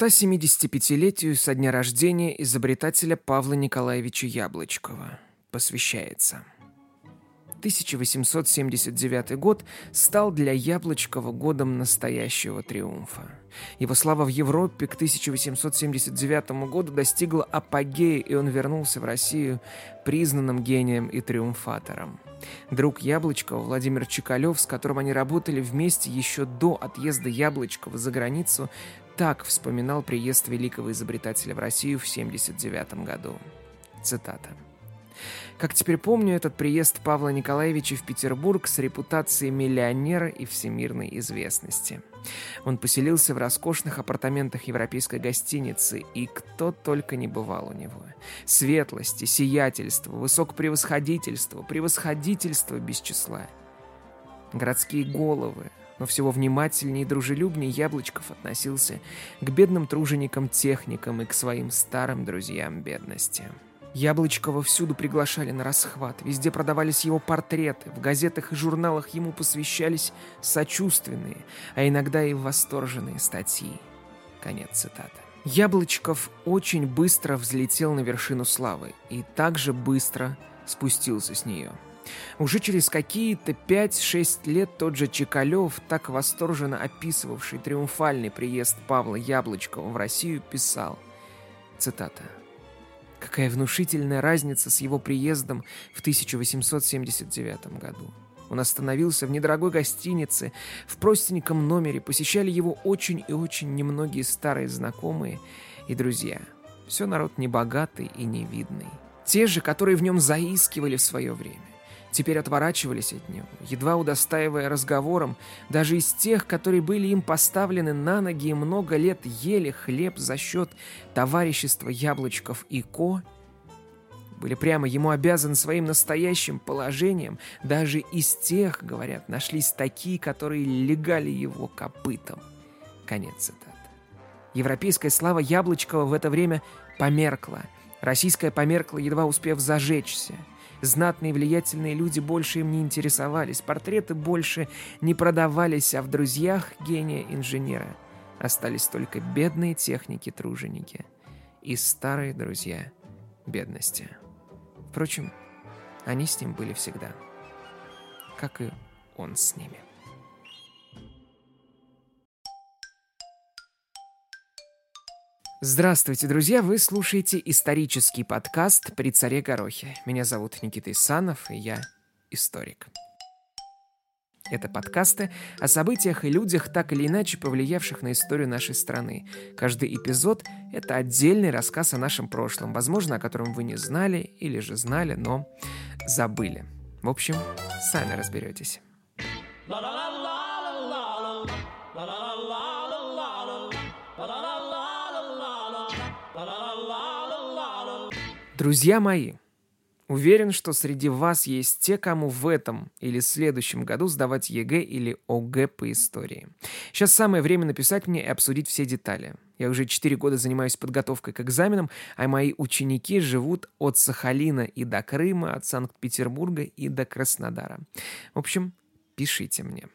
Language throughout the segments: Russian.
175-летию со дня рождения изобретателя Павла Николаевича Яблочкова посвящается. 1879 год стал для Яблочкова годом настоящего триумфа. Его слава в Европе к 1879 году достигла апогея, и он вернулся в Россию признанным гением и триумфатором. Друг Яблочкова Владимир Чекалев, с которым они работали вместе еще до отъезда Яблочкова за границу, так вспоминал приезд великого изобретателя в Россию в 1979 году. Цитата. Как теперь помню, этот приезд Павла Николаевича в Петербург с репутацией миллионера и всемирной известности. Он поселился в роскошных апартаментах европейской гостиницы, и кто только не бывал у него. Светлости, сиятельство, высокопревосходительство, превосходительство без числа. Городские головы, но всего внимательнее и дружелюбнее Яблочков относился к бедным труженикам-техникам и к своим старым друзьям бедности. Яблочкова всюду приглашали на расхват, везде продавались его портреты, в газетах и журналах ему посвящались сочувственные, а иногда и восторженные статьи. Конец цитаты. Яблочков очень быстро взлетел на вершину славы и также быстро спустился с нее. Уже через какие-то 5-6 лет тот же Чекалев, так восторженно описывавший триумфальный приезд Павла Яблочкова в Россию, писал, цитата, Какая внушительная разница с его приездом в 1879 году. Он остановился в недорогой гостинице, в простеньком номере, посещали его очень и очень немногие старые знакомые и друзья. Все народ небогатый и невидный. Те же, которые в нем заискивали в свое время теперь отворачивались от него, едва удостаивая разговором, даже из тех, которые были им поставлены на ноги и много лет ели хлеб за счет товарищества Яблочков и Ко, были прямо ему обязаны своим настоящим положением. Даже из тех, говорят, нашлись такие, которые легали его копытом. Конец цитаты. Европейская слава Яблочкова в это время померкла. Российская померкла, едва успев зажечься. Знатные влиятельные люди больше им не интересовались, портреты больше не продавались, а в друзьях гения-инженера остались только бедные техники-труженики и старые друзья бедности. Впрочем, они с ним были всегда, как и он с ними. Здравствуйте, друзья! Вы слушаете исторический подкаст «При царе Горохе». Меня зовут Никита Исанов, и я историк. Это подкасты о событиях и людях, так или иначе повлиявших на историю нашей страны. Каждый эпизод — это отдельный рассказ о нашем прошлом, возможно, о котором вы не знали или же знали, но забыли. В общем, сами разберетесь. Друзья мои, уверен, что среди вас есть те, кому в этом или следующем году сдавать ЕГЭ или ОГЭ по истории. Сейчас самое время написать мне и обсудить все детали. Я уже 4 года занимаюсь подготовкой к экзаменам, а мои ученики живут от Сахалина и до Крыма, от Санкт-Петербурга и до Краснодара. В общем, пишите мне.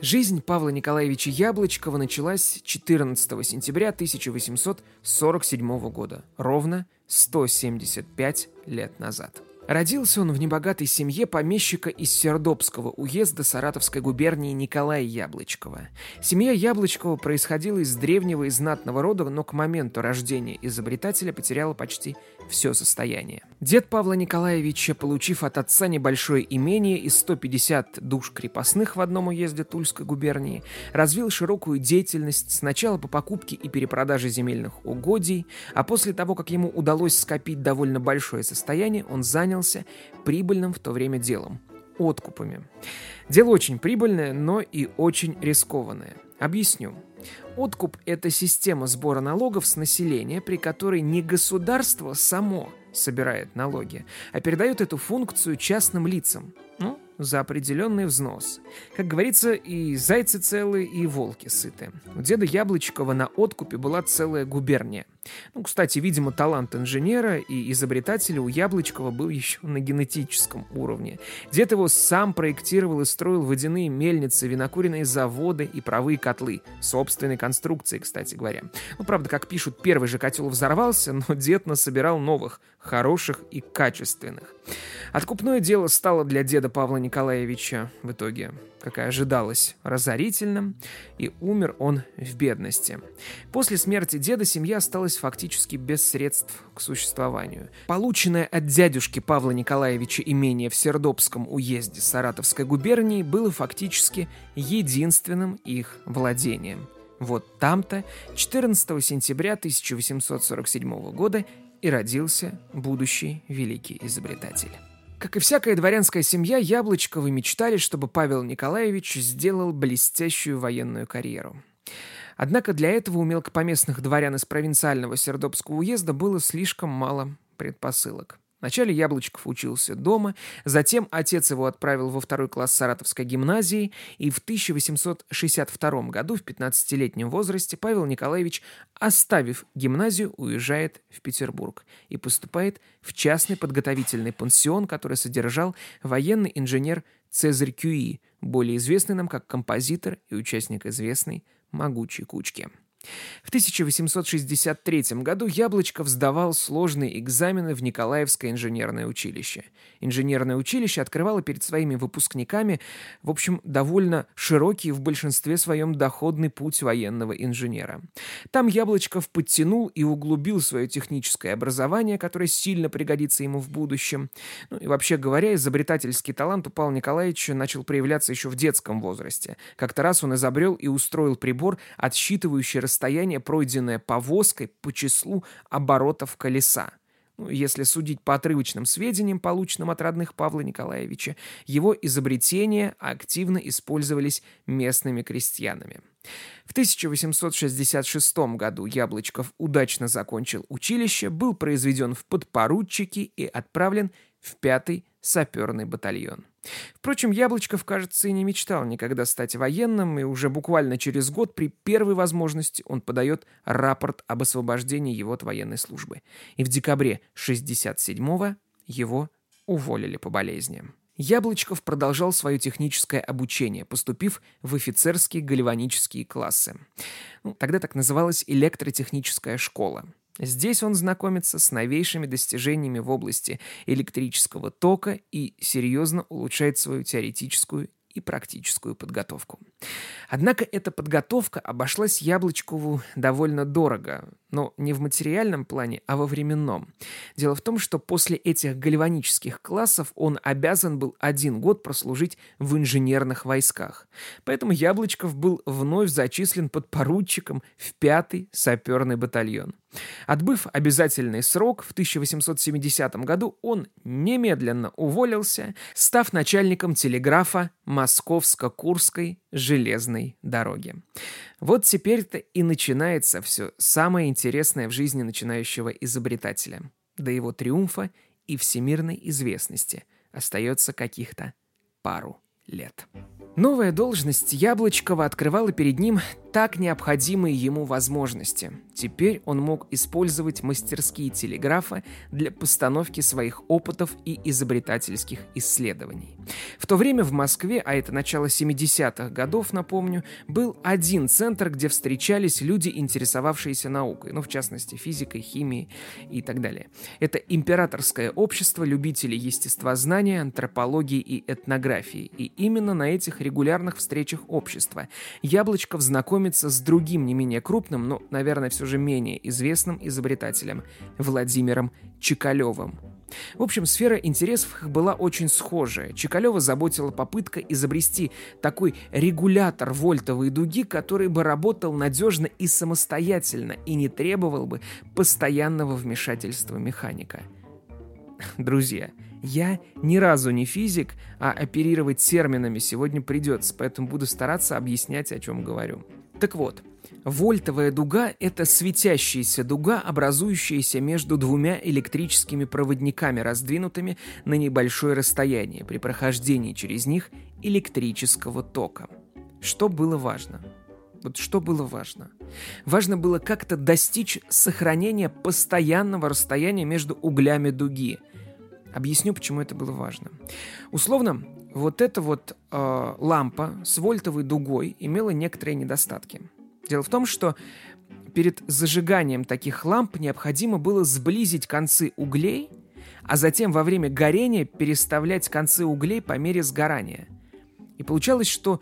Жизнь Павла Николаевича Яблочкова началась 14 сентября 1847 года, ровно 175 лет назад. Родился он в небогатой семье помещика из Сердобского уезда Саратовской губернии Николая Яблочкова. Семья Яблочкова происходила из древнего и знатного рода, но к моменту рождения изобретателя потеряла почти все состояние. Дед Павла Николаевича, получив от отца небольшое имение и 150 душ крепостных в одном уезде Тульской губернии, развил широкую деятельность сначала по покупке и перепродаже земельных угодий, а после того, как ему удалось скопить довольно большое состояние, он занял занялся прибыльным в то время делом – откупами. Дело очень прибыльное, но и очень рискованное. Объясню. Откуп – это система сбора налогов с населения, при которой не государство само собирает налоги, а передает эту функцию частным лицам, ну, за определенный взнос. Как говорится, и зайцы целые, и волки сыты. У деда Яблочкова на откупе была целая губерния. Ну, кстати, видимо, талант инженера и изобретателя у Яблочкова был еще на генетическом уровне. Дед его сам проектировал и строил водяные мельницы, винокуренные заводы и паровые котлы. Собственной конструкции, кстати говоря. Ну, правда, как пишут, первый же котел взорвался, но дед насобирал новых, хороших и качественных. Откупное дело стало для деда Павла Николаевича в итоге, как и ожидалось, разорительным, и умер он в бедности. После смерти деда семья осталась фактически без средств к существованию. Полученное от дядюшки Павла Николаевича имение в Сердобском уезде Саратовской губернии было фактически единственным их владением. Вот там-то 14 сентября 1847 года и родился будущий великий изобретатель. Как и всякая дворянская семья, Яблочковы мечтали, чтобы Павел Николаевич сделал блестящую военную карьеру. Однако для этого у мелкопоместных дворян из провинциального Сердобского уезда было слишком мало предпосылок. Вначале Яблочков учился дома, затем отец его отправил во второй класс Саратовской гимназии, и в 1862 году, в 15-летнем возрасте, Павел Николаевич, оставив гимназию, уезжает в Петербург и поступает в частный подготовительный пансион, который содержал военный инженер Цезарь Кюи, более известный нам как композитор и участник известной «Могучей кучки». В 1863 году Яблочков сдавал сложные экзамены в Николаевское инженерное училище. Инженерное училище открывало перед своими выпускниками, в общем, довольно широкий в большинстве своем доходный путь военного инженера. Там Яблочков подтянул и углубил свое техническое образование, которое сильно пригодится ему в будущем. Ну и вообще говоря, изобретательский талант у Павла Николаевича начал проявляться еще в детском возрасте. Как-то раз он изобрел и устроил прибор, отсчитывающий расстояние, пройденное повозкой по числу оборотов колеса. Ну, если судить по отрывочным сведениям, полученным от родных Павла Николаевича, его изобретения активно использовались местными крестьянами. В 1866 году Яблочков удачно закончил училище, был произведен в подпоручики и отправлен в пятый саперный батальон. Впрочем, Яблочков, кажется, и не мечтал никогда стать военным, и уже буквально через год при первой возможности он подает рапорт об освобождении его от военной службы. И в декабре 67-го его уволили по болезням. Яблочков продолжал свое техническое обучение, поступив в офицерские гальванические классы. Ну, тогда так называлась электротехническая школа. Здесь он знакомится с новейшими достижениями в области электрического тока и серьезно улучшает свою теоретическую и практическую подготовку. Однако эта подготовка обошлась Яблочкову довольно дорого, но не в материальном плане, а во временном. Дело в том, что после этих гальванических классов он обязан был один год прослужить в инженерных войсках. Поэтому Яблочков был вновь зачислен под поручиком в пятый саперный батальон. Отбыв обязательный срок, в 1870 году он немедленно уволился, став начальником телеграфа Московско-Курской железной дороги. Вот теперь-то и начинается все самое интересное в жизни начинающего изобретателя. До его триумфа и всемирной известности остается каких-то пару лет. Новая должность Яблочкова открывала перед ним так необходимые ему возможности. Теперь он мог использовать мастерские телеграфа для постановки своих опытов и изобретательских исследований. В то время в Москве, а это начало 70-х годов, напомню, был один центр, где встречались люди, интересовавшиеся наукой, ну, в частности, физикой, химией и так далее. Это Императорское общество любителей естествознания, антропологии и этнографии. И именно на этих регулярных встречах общества Яблочков знакомится с другим не менее крупным, но, наверное, все же менее известным изобретателем Владимиром Чекалевым. В общем, сфера интересов их была очень схожая. Чекалева заботила попытка изобрести такой регулятор вольтовой дуги, который бы работал надежно и самостоятельно и не требовал бы постоянного вмешательства механика. Друзья, я ни разу не физик, а оперировать терминами сегодня придется, поэтому буду стараться объяснять, о чем говорю. Так вот, Вольтовая дуга – это светящаяся дуга, образующаяся между двумя электрическими проводниками, раздвинутыми на небольшое расстояние при прохождении через них электрического тока. Что было важно? Вот что было важно? Важно было как-то достичь сохранения постоянного расстояния между углями дуги. Объясню, почему это было важно. Условно, вот эта вот э, лампа с вольтовой дугой имела некоторые недостатки. Дело в том, что перед зажиганием таких ламп необходимо было сблизить концы углей, а затем во время горения переставлять концы углей по мере сгорания. И получалось, что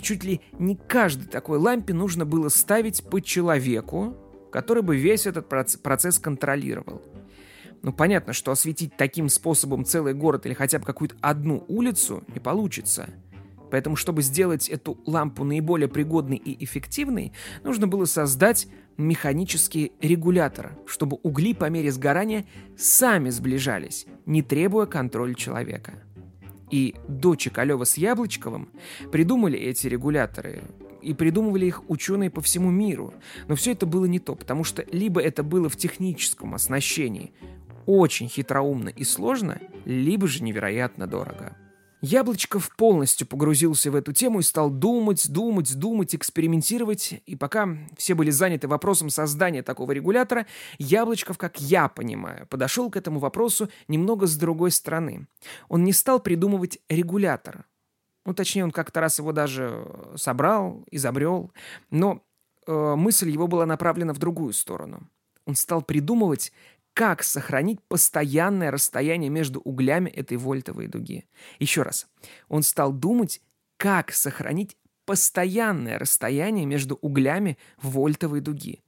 чуть ли не каждой такой лампе нужно было ставить по человеку, который бы весь этот процесс контролировал. Ну, понятно, что осветить таким способом целый город или хотя бы какую-то одну улицу не получится – Поэтому, чтобы сделать эту лампу наиболее пригодной и эффективной, нужно было создать механические регуляторы, чтобы угли по мере сгорания сами сближались, не требуя контроля человека. И до Чекалева с Яблочковым придумали эти регуляторы, и придумывали их ученые по всему миру. Но все это было не то, потому что либо это было в техническом оснащении очень хитроумно и сложно, либо же невероятно дорого. Яблочков полностью погрузился в эту тему и стал думать, думать, думать, экспериментировать. И пока все были заняты вопросом создания такого регулятора, Яблочков, как я понимаю, подошел к этому вопросу немного с другой стороны. Он не стал придумывать регулятор. Ну, точнее, он как-то раз его даже собрал, изобрел. Но э, мысль его была направлена в другую сторону. Он стал придумывать, как сохранить постоянное расстояние между углями этой вольтовой дуги. Еще раз, он стал думать, как сохранить постоянное расстояние между углями вольтовой дуги.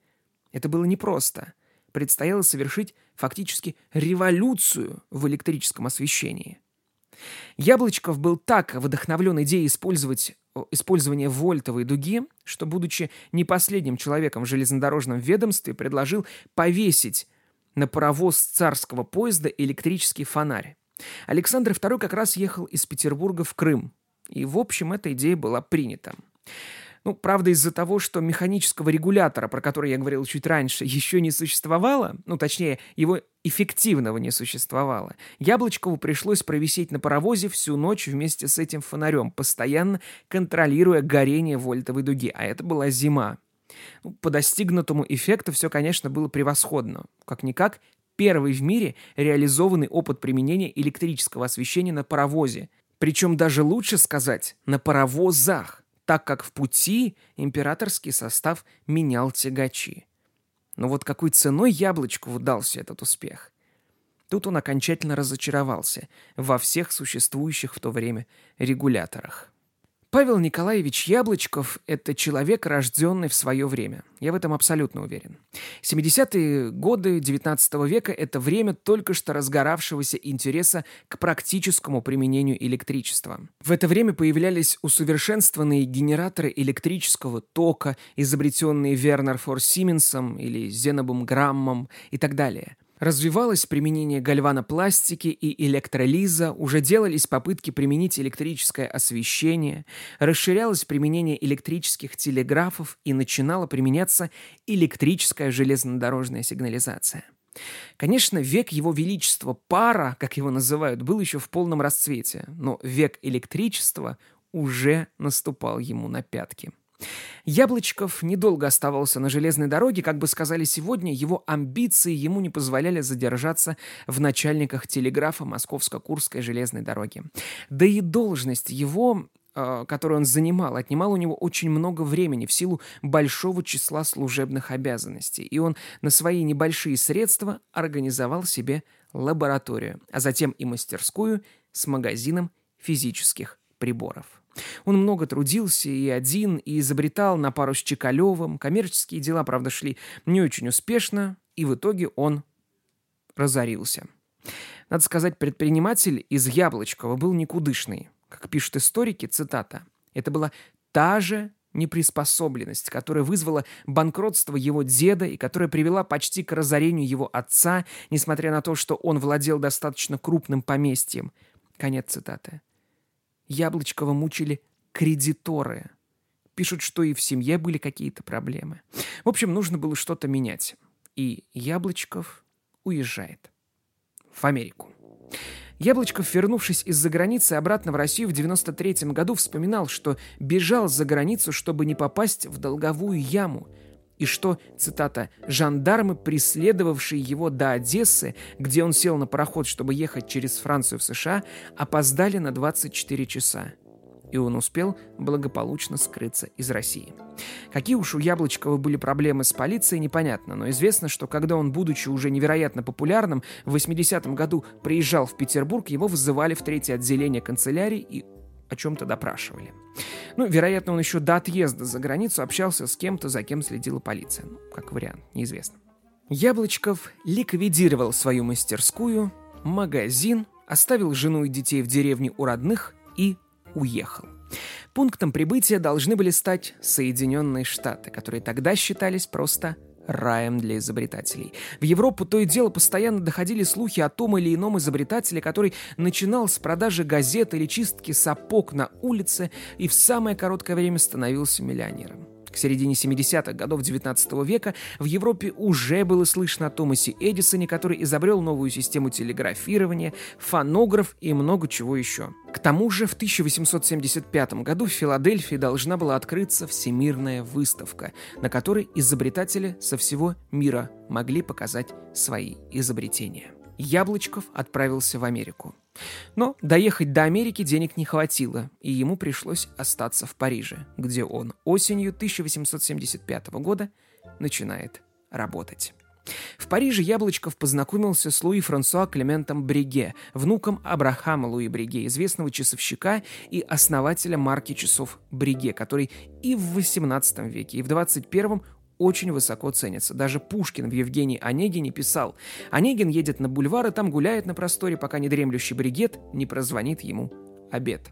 Это было непросто. Предстояло совершить фактически революцию в электрическом освещении. Яблочков был так вдохновлен идеей использовать использования вольтовой дуги, что, будучи не последним человеком в железнодорожном ведомстве, предложил повесить на паровоз царского поезда электрический фонарь. Александр II как раз ехал из Петербурга в Крым, и, в общем, эта идея была принята. Ну, правда, из-за того, что механического регулятора, про который я говорил чуть раньше, еще не существовало, ну, точнее, его эффективного не существовало, Яблочкову пришлось провисеть на паровозе всю ночь вместе с этим фонарем, постоянно контролируя горение вольтовой дуги, а это была зима. Ну, по достигнутому эффекту все, конечно, было превосходно. Как-никак, первый в мире реализованный опыт применения электрического освещения на паровозе. Причем даже лучше сказать, на паровозах, так как в пути императорский состав менял тягачи. Но вот какой ценой яблочку удался этот успех? Тут он окончательно разочаровался во всех существующих в то время регуляторах. Павел Николаевич Яблочков – это человек, рожденный в свое время. Я в этом абсолютно уверен. 70-е годы XIX века – это время только что разгоравшегося интереса к практическому применению электричества. В это время появлялись усовершенствованные генераторы электрического тока, изобретенные Вернер Фор Сименсом или Зенобом Граммом и так далее – Развивалось применение гальванопластики и электролиза, уже делались попытки применить электрическое освещение, расширялось применение электрических телеграфов и начинала применяться электрическая железнодорожная сигнализация. Конечно, век его величества пара, как его называют, был еще в полном расцвете, но век электричества уже наступал ему на пятки. Яблочков недолго оставался на железной дороге, как бы сказали сегодня, его амбиции ему не позволяли задержаться в начальниках телеграфа Московско-Курской железной дороги. Да и должность его э, которую он занимал, отнимал у него очень много времени в силу большого числа служебных обязанностей, и он на свои небольшие средства организовал себе лабораторию, а затем и мастерскую с магазином физических приборов. Он много трудился и один, и изобретал на пару с Чекалевым. Коммерческие дела, правда, шли не очень успешно, и в итоге он разорился. Надо сказать, предприниматель из Яблочкова был никудышный. Как пишут историки, цитата, «Это была та же неприспособленность, которая вызвала банкротство его деда и которая привела почти к разорению его отца, несмотря на то, что он владел достаточно крупным поместьем». Конец цитаты. Яблочкова мучили кредиторы. Пишут, что и в семье были какие-то проблемы. В общем, нужно было что-то менять. И Яблочков уезжает в Америку. Яблочков, вернувшись из-за границы обратно в Россию в 93 году, вспоминал, что бежал за границу, чтобы не попасть в долговую яму, и что, цитата, «жандармы, преследовавшие его до Одессы, где он сел на пароход, чтобы ехать через Францию в США, опоздали на 24 часа и он успел благополучно скрыться из России. Какие уж у Яблочкова были проблемы с полицией, непонятно, но известно, что когда он, будучи уже невероятно популярным, в 80-м году приезжал в Петербург, его вызывали в третье отделение канцелярии и о чем-то допрашивали. Ну, вероятно, он еще до отъезда за границу общался с кем-то, за кем следила полиция. Ну, как вариант, неизвестно. Яблочков ликвидировал свою мастерскую, магазин, оставил жену и детей в деревне у родных и уехал. Пунктом прибытия должны были стать Соединенные Штаты, которые тогда считались просто раем для изобретателей. В Европу то и дело постоянно доходили слухи о том или ином изобретателе, который начинал с продажи газет или чистки сапог на улице и в самое короткое время становился миллионером. К середине 70-х годов XIX века в Европе уже было слышно о Томасе Эдисоне, который изобрел новую систему телеграфирования, фонограф и много чего еще. К тому же в 1875 году в Филадельфии должна была открыться Всемирная выставка, на которой изобретатели со всего мира могли показать свои изобретения. Яблочков отправился в Америку. Но доехать до Америки денег не хватило, и ему пришлось остаться в Париже, где он осенью 1875 года начинает работать. В Париже Яблочков познакомился с Луи Франсуа Клементом Бриге, внуком Абрахама Луи Бриге, известного часовщика и основателя марки часов Бриге, который и в XVIII веке, и в XXI очень высоко ценятся. Даже Пушкин в Евгении Онегине писал «Онегин едет на бульвар и там гуляет на просторе, пока недремлющий бригет не прозвонит ему обед».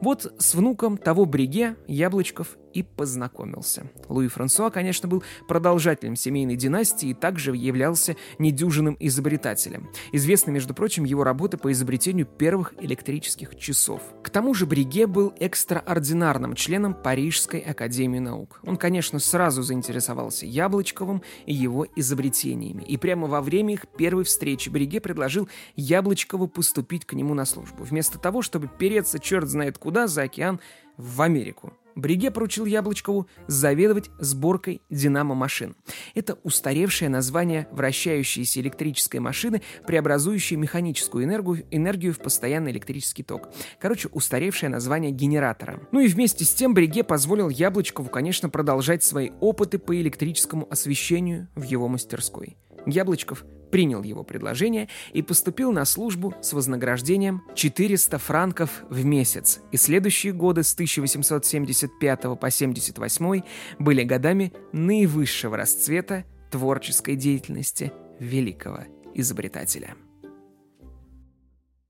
Вот с внуком того Бриге Яблочков и познакомился. Луи Франсуа, конечно, был продолжателем семейной династии и также являлся недюжинным изобретателем. Известны, между прочим, его работы по изобретению первых электрических часов. К тому же Бриге был экстраординарным членом Парижской академии наук. Он, конечно, сразу заинтересовался Яблочковым и его изобретениями. И прямо во время их первой встречи Бриге предложил Яблочкову поступить к нему на службу. Вместо того, чтобы переться черт знает куда за океан в Америку. Бриге поручил Яблочкову заведовать сборкой динамо-машин. Это устаревшее название вращающейся электрической машины, преобразующей механическую энергию, энергию в постоянный электрический ток. Короче, устаревшее название генератора. Ну и вместе с тем Бриге позволил Яблочкову, конечно, продолжать свои опыты по электрическому освещению в его мастерской. Яблочков принял его предложение и поступил на службу с вознаграждением 400 франков в месяц. И следующие годы с 1875 по 78 были годами наивысшего расцвета творческой деятельности великого изобретателя.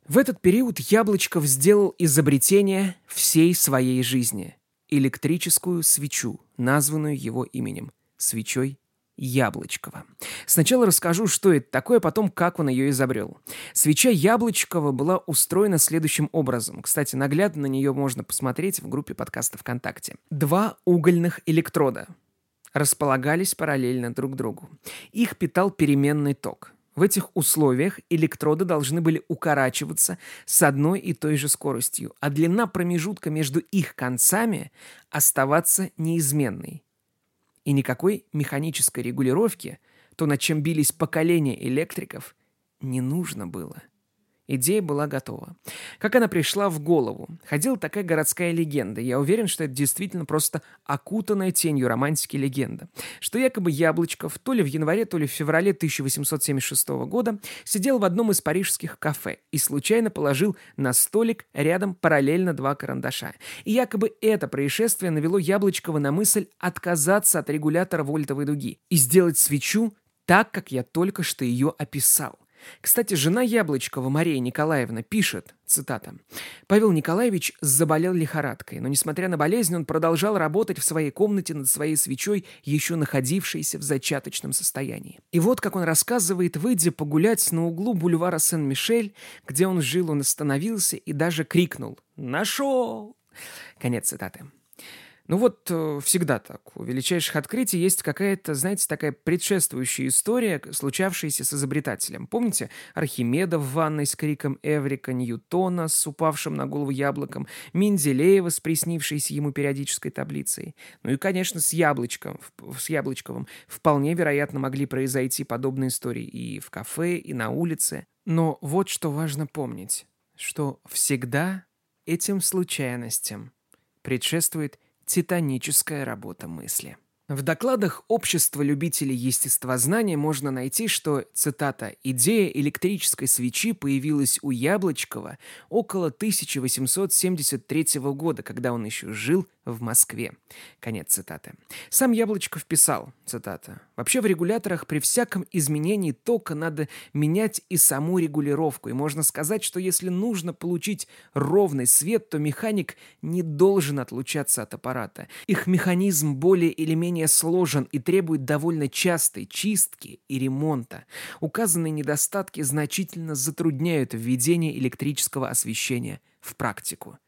В этот период Яблочков сделал изобретение всей своей жизни – электрическую свечу, названную его именем – свечой Яблочкова. Сначала расскажу, что это такое, потом как он ее изобрел. Свеча Яблочкова была устроена следующим образом. Кстати, наглядно на нее можно посмотреть в группе подкаста ВКонтакте. Два угольных электрода располагались параллельно друг другу. Их питал переменный ток. В этих условиях электроды должны были укорачиваться с одной и той же скоростью, а длина промежутка между их концами оставаться неизменной и никакой механической регулировки, то, над чем бились поколения электриков, не нужно было – Идея была готова. Как она пришла в голову? Ходила такая городская легенда. Я уверен, что это действительно просто окутанная тенью романтики легенда. Что якобы Яблочков то ли в январе, то ли в феврале 1876 года сидел в одном из парижских кафе и случайно положил на столик рядом параллельно два карандаша. И якобы это происшествие навело Яблочкова на мысль отказаться от регулятора вольтовой дуги и сделать свечу так, как я только что ее описал. Кстати, жена Яблочкова Мария Николаевна пишет, цитата, «Павел Николаевич заболел лихорадкой, но, несмотря на болезнь, он продолжал работать в своей комнате над своей свечой, еще находившейся в зачаточном состоянии. И вот, как он рассказывает, выйдя погулять на углу бульвара Сен-Мишель, где он жил, он остановился и даже крикнул «Нашел!» Конец цитаты. Ну вот э, всегда так. У величайших открытий есть какая-то, знаете, такая предшествующая история, случавшаяся с изобретателем. Помните Архимеда в ванной с криком Эврика, Ньютона с упавшим на голову яблоком, Менделеева с приснившейся ему периодической таблицей. Ну и, конечно, с Яблочком, с Яблочковым вполне вероятно могли произойти подобные истории и в кафе, и на улице. Но вот что важно помнить, что всегда этим случайностям предшествует Титаническая работа мысли. В докладах Общества любителей естествознания можно найти, что, цитата, «идея электрической свечи появилась у Яблочкова около 1873 года, когда он еще жил в Москве». Конец цитаты. Сам Яблочков писал, цитата, «Вообще в регуляторах при всяком изменении тока надо менять и саму регулировку, и можно сказать, что если нужно получить ровный свет, то механик не должен отлучаться от аппарата. Их механизм более или менее сложен и требует довольно частой чистки и ремонта. Указанные недостатки значительно затрудняют введение электрического освещения в практику.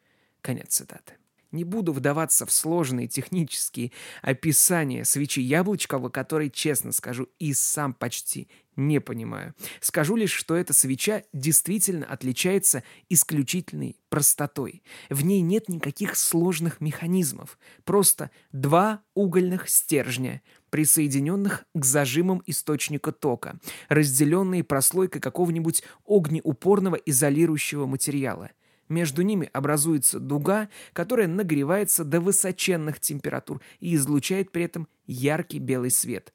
Конец цитаты. Не буду вдаваться в сложные технические описания свечи Яблочкова, которые, честно скажу, и сам почти не понимаю. Скажу лишь, что эта свеча действительно отличается исключительной простотой. В ней нет никаких сложных механизмов. Просто два угольных стержня, присоединенных к зажимам источника тока, разделенные прослойкой какого-нибудь огнеупорного изолирующего материала – между ними образуется дуга, которая нагревается до высоченных температур и излучает при этом яркий белый свет.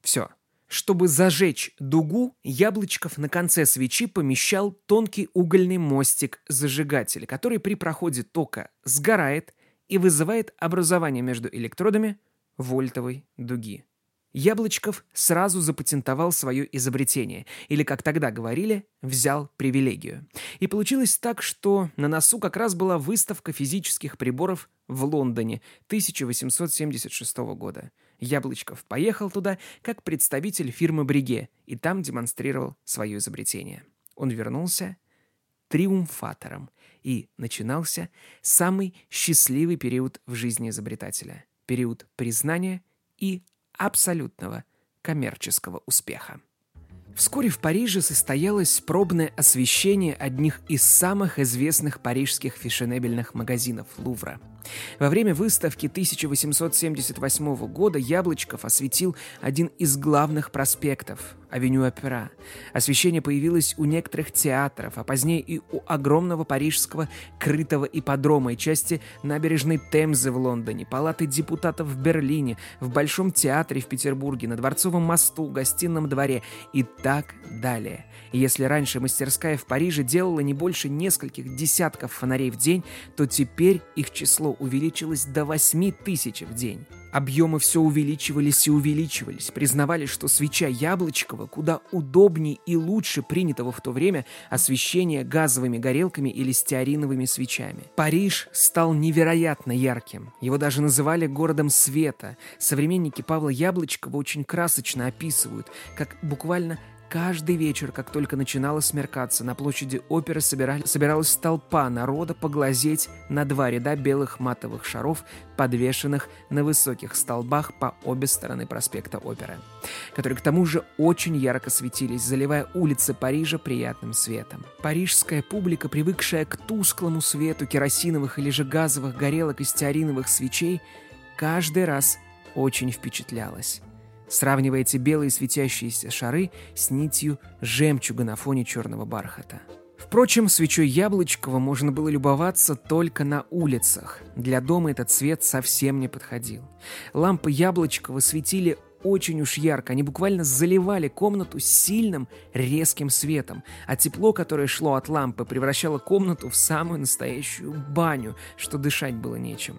Все. Чтобы зажечь дугу, Яблочков на конце свечи помещал тонкий угольный мостик зажигателя, который при проходе тока сгорает и вызывает образование между электродами вольтовой дуги. Яблочков сразу запатентовал свое изобретение, или, как тогда говорили, взял привилегию. И получилось так, что на носу как раз была выставка физических приборов в Лондоне 1876 года. Яблочков поехал туда как представитель фирмы Бриге и там демонстрировал свое изобретение. Он вернулся триумфатором, и начинался самый счастливый период в жизни изобретателя – период признания и абсолютного коммерческого успеха. Вскоре в Париже состоялось пробное освещение одних из самых известных парижских фешенебельных магазинов Лувра – во время выставки 1878 года Яблочков осветил один из главных проспектов – авеню Опера. Освещение появилось у некоторых театров, а позднее и у огромного парижского крытого ипподрома и части набережной Темзы в Лондоне, палаты депутатов в Берлине, в Большом театре в Петербурге, на Дворцовом мосту, гостином дворе и так далее. Если раньше мастерская в Париже делала не больше нескольких десятков фонарей в день, то теперь их число увеличилось до 8 тысяч в день. Объемы все увеличивались и увеличивались. Признавали, что свеча Яблочкова куда удобнее и лучше принятого в то время освещения газовыми горелками или стеариновыми свечами. Париж стал невероятно ярким. Его даже называли городом света. Современники Павла Яблочкова очень красочно описывают, как буквально Каждый вечер, как только начинало смеркаться, на площади оперы собирали, собиралась толпа народа поглазеть на два ряда белых матовых шаров, подвешенных на высоких столбах по обе стороны проспекта оперы, которые к тому же очень ярко светились, заливая улицы Парижа приятным светом. Парижская публика, привыкшая к тусклому свету керосиновых или же газовых горелок и стеариновых свечей, каждый раз очень впечатлялась сравнивая эти белые светящиеся шары с нитью жемчуга на фоне черного бархата. Впрочем, свечой Яблочкова можно было любоваться только на улицах. Для дома этот цвет совсем не подходил. Лампы Яблочкова светили очень уж ярко. Они буквально заливали комнату сильным, резким светом, а тепло, которое шло от лампы, превращало комнату в самую настоящую баню, что дышать было нечем.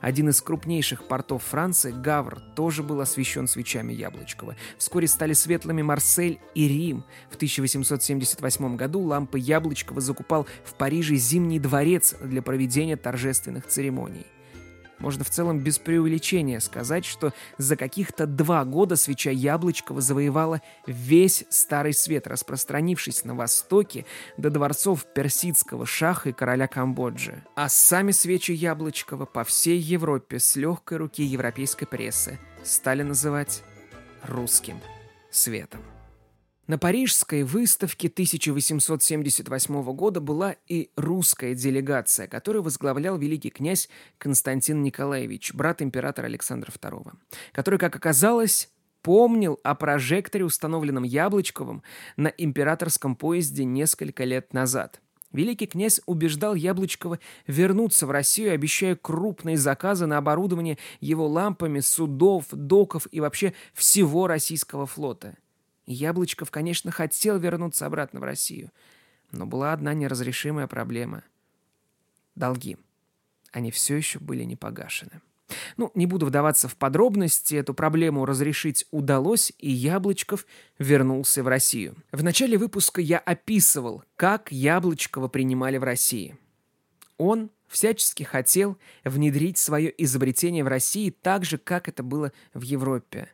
Один из крупнейших портов Франции, Гавр, тоже был освещен свечами Яблочкова. Вскоре стали светлыми Марсель и Рим. В 1878 году лампы Яблочкова закупал в Париже Зимний дворец для проведения торжественных церемоний. Можно в целом без преувеличения сказать, что за каких-то два года свеча Яблочкова завоевала весь Старый Свет, распространившись на востоке до дворцов персидского шаха и короля Камбоджи. А сами свечи Яблочкова по всей Европе с легкой руки европейской прессы стали называть русским светом. На Парижской выставке 1878 года была и русская делегация, которую возглавлял великий князь Константин Николаевич, брат императора Александра II, который, как оказалось, помнил о прожекторе, установленном Яблочковым на императорском поезде несколько лет назад. Великий князь убеждал Яблочкова вернуться в Россию, обещая крупные заказы на оборудование его лампами судов, доков и вообще всего российского флота. Яблочков, конечно, хотел вернуться обратно в Россию, но была одна неразрешимая проблема – долги. Они все еще были не погашены. Ну, не буду вдаваться в подробности, эту проблему разрешить удалось, и Яблочков вернулся в Россию. В начале выпуска я описывал, как Яблочкова принимали в России. Он всячески хотел внедрить свое изобретение в России так же, как это было в Европе.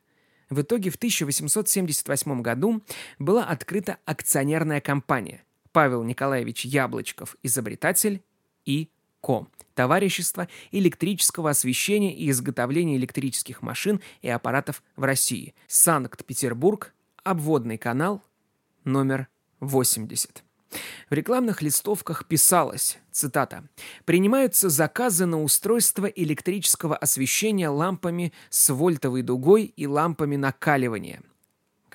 В итоге в 1878 году была открыта акционерная компания Павел Николаевич Яблочков, изобретатель и Ко. Товарищество электрического освещения и изготовления электрических машин и аппаратов в России. Санкт-Петербург, обводный канал, номер 80. В рекламных листовках писалось, цитата, «Принимаются заказы на устройство электрического освещения лампами с вольтовой дугой и лампами накаливания.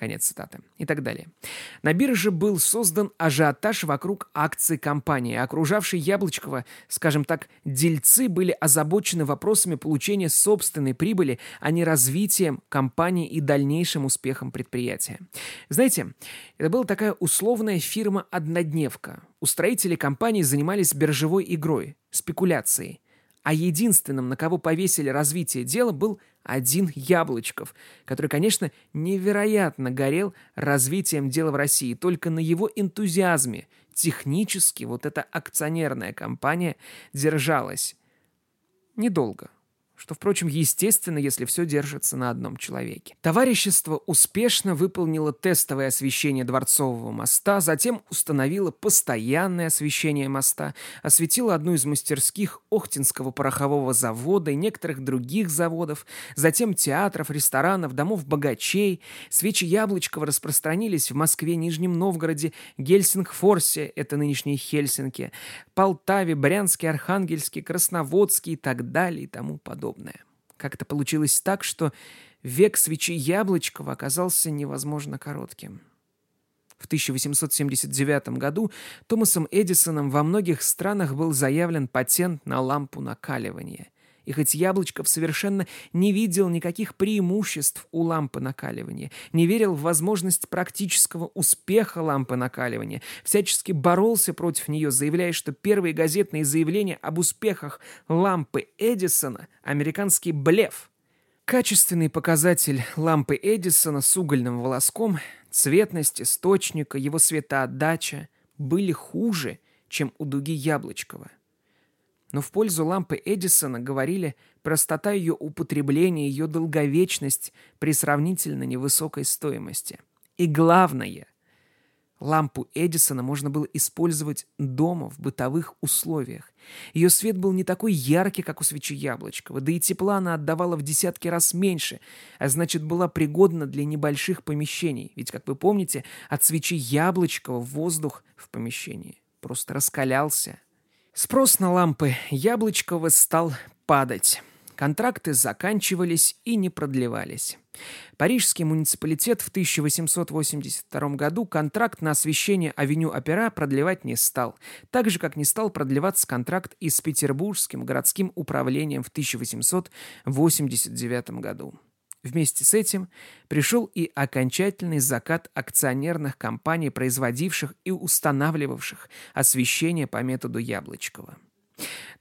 Конец цитаты. И так далее. На бирже был создан ажиотаж вокруг акций компании. Окружавшие Яблочкова, скажем так, дельцы были озабочены вопросами получения собственной прибыли, а не развитием компании и дальнейшим успехом предприятия. Знаете, это была такая условная фирма-однодневка. Устроители компании занимались биржевой игрой, спекуляцией. А единственным, на кого повесили развитие дела, был один Яблочков, который, конечно, невероятно горел развитием дела в России. Только на его энтузиазме технически вот эта акционерная компания держалась. Недолго что, впрочем, естественно, если все держится на одном человеке. Товарищество успешно выполнило тестовое освещение Дворцового моста, затем установило постоянное освещение моста, осветило одну из мастерских Охтинского порохового завода и некоторых других заводов, затем театров, ресторанов, домов богачей. Свечи Яблочкова распространились в Москве, Нижнем Новгороде, Гельсингфорсе, это нынешние Хельсинки, Полтаве, Брянске, Архангельске, Красноводске и так далее и тому подобное подобное. Как-то получилось так, что век свечи Яблочкова оказался невозможно коротким. В 1879 году Томасом Эдисоном во многих странах был заявлен патент на лампу накаливания. И хоть Яблочков совершенно не видел никаких преимуществ у лампы накаливания, не верил в возможность практического успеха лампы накаливания, всячески боролся против нее, заявляя, что первые газетные заявления об успехах лампы Эдисона – американский блеф. Качественный показатель лампы Эдисона с угольным волоском, цветность источника, его светоотдача были хуже, чем у дуги Яблочкова – но в пользу лампы Эдисона говорили простота ее употребления, ее долговечность при сравнительно невысокой стоимости. И главное, лампу Эдисона можно было использовать дома в бытовых условиях. Ее свет был не такой яркий, как у свечи Яблочкова, да и тепла она отдавала в десятки раз меньше, а значит была пригодна для небольших помещений. Ведь, как вы помните, от свечи Яблочкова воздух в помещении просто раскалялся. Спрос на лампы Яблочкова стал падать. Контракты заканчивались и не продлевались. Парижский муниципалитет в 1882 году контракт на освещение авеню Опера продлевать не стал, так же, как не стал продлеваться контракт и с Петербургским городским управлением в 1889 году. Вместе с этим пришел и окончательный закат акционерных компаний, производивших и устанавливавших освещение по методу Яблочкова.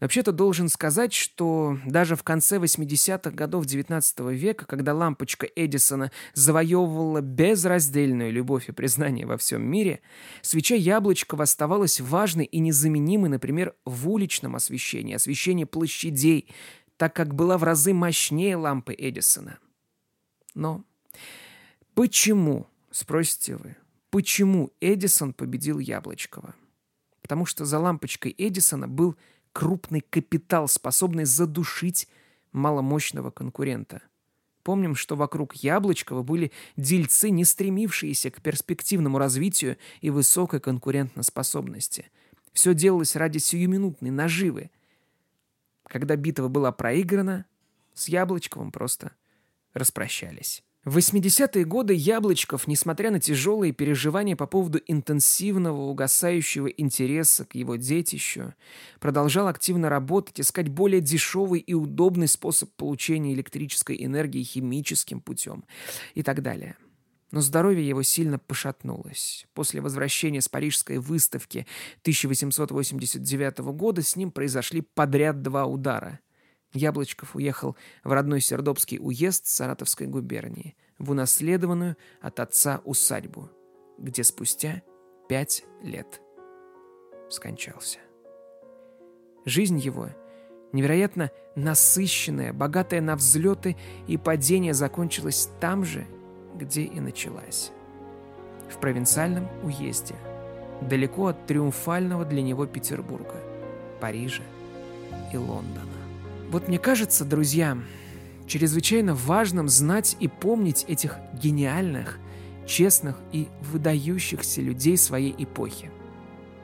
Вообще-то должен сказать, что даже в конце 80-х годов XIX века, когда лампочка Эдисона завоевывала безраздельную любовь и признание во всем мире, свеча Яблочкова оставалась важной и незаменимой, например, в уличном освещении, освещении площадей, так как была в разы мощнее лампы Эдисона. Но почему, спросите вы, почему Эдисон победил Яблочкова? Потому что за лампочкой Эдисона был крупный капитал, способный задушить маломощного конкурента. Помним, что вокруг Яблочкова были дельцы, не стремившиеся к перспективному развитию и высокой конкурентоспособности. Все делалось ради сиюминутной наживы. Когда битва была проиграна, с Яблочковым просто распрощались. В 80-е годы Яблочков, несмотря на тяжелые переживания по поводу интенсивного угасающего интереса к его детищу, продолжал активно работать, искать более дешевый и удобный способ получения электрической энергии химическим путем и так далее. Но здоровье его сильно пошатнулось. После возвращения с Парижской выставки 1889 года с ним произошли подряд два удара – Яблочков уехал в родной Сердобский уезд Саратовской губернии, в унаследованную от отца усадьбу, где спустя пять лет скончался. Жизнь его, невероятно насыщенная, богатая на взлеты и падения, закончилась там же, где и началась. В провинциальном уезде, далеко от триумфального для него Петербурга, Парижа и Лондона. Вот мне кажется, друзья, чрезвычайно важным знать и помнить этих гениальных, честных и выдающихся людей своей эпохи.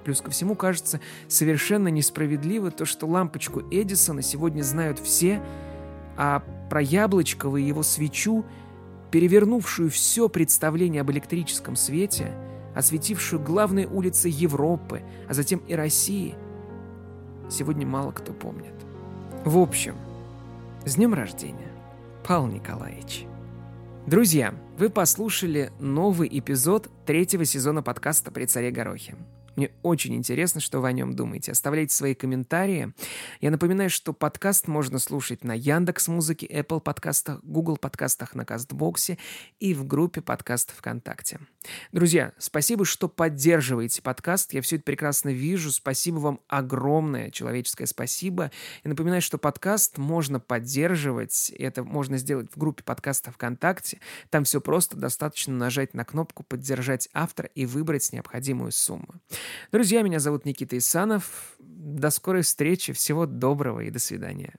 Плюс ко всему кажется совершенно несправедливо то, что лампочку Эдисона сегодня знают все, а про Яблочкова и его свечу, перевернувшую все представление об электрическом свете, осветившую главные улицы Европы, а затем и России, сегодня мало кто помнит. В общем, с днем рождения, Павел Николаевич. Друзья, вы послушали новый эпизод третьего сезона подкаста «При царе Горохе». Мне очень интересно, что вы о нем думаете. Оставляйте свои комментарии. Я напоминаю, что подкаст можно слушать на Яндекс Музыке, Apple подкастах, Google подкастах, на Кастбоксе и в группе подкастов ВКонтакте. Друзья, спасибо, что поддерживаете подкаст. Я все это прекрасно вижу. Спасибо вам огромное человеческое спасибо. И напоминаю, что подкаст можно поддерживать. Это можно сделать в группе подкаста ВКонтакте. Там все просто. Достаточно нажать на кнопку «Поддержать автора» и выбрать необходимую сумму. Друзья, меня зовут Никита Исанов. До скорой встречи. Всего доброго и до свидания.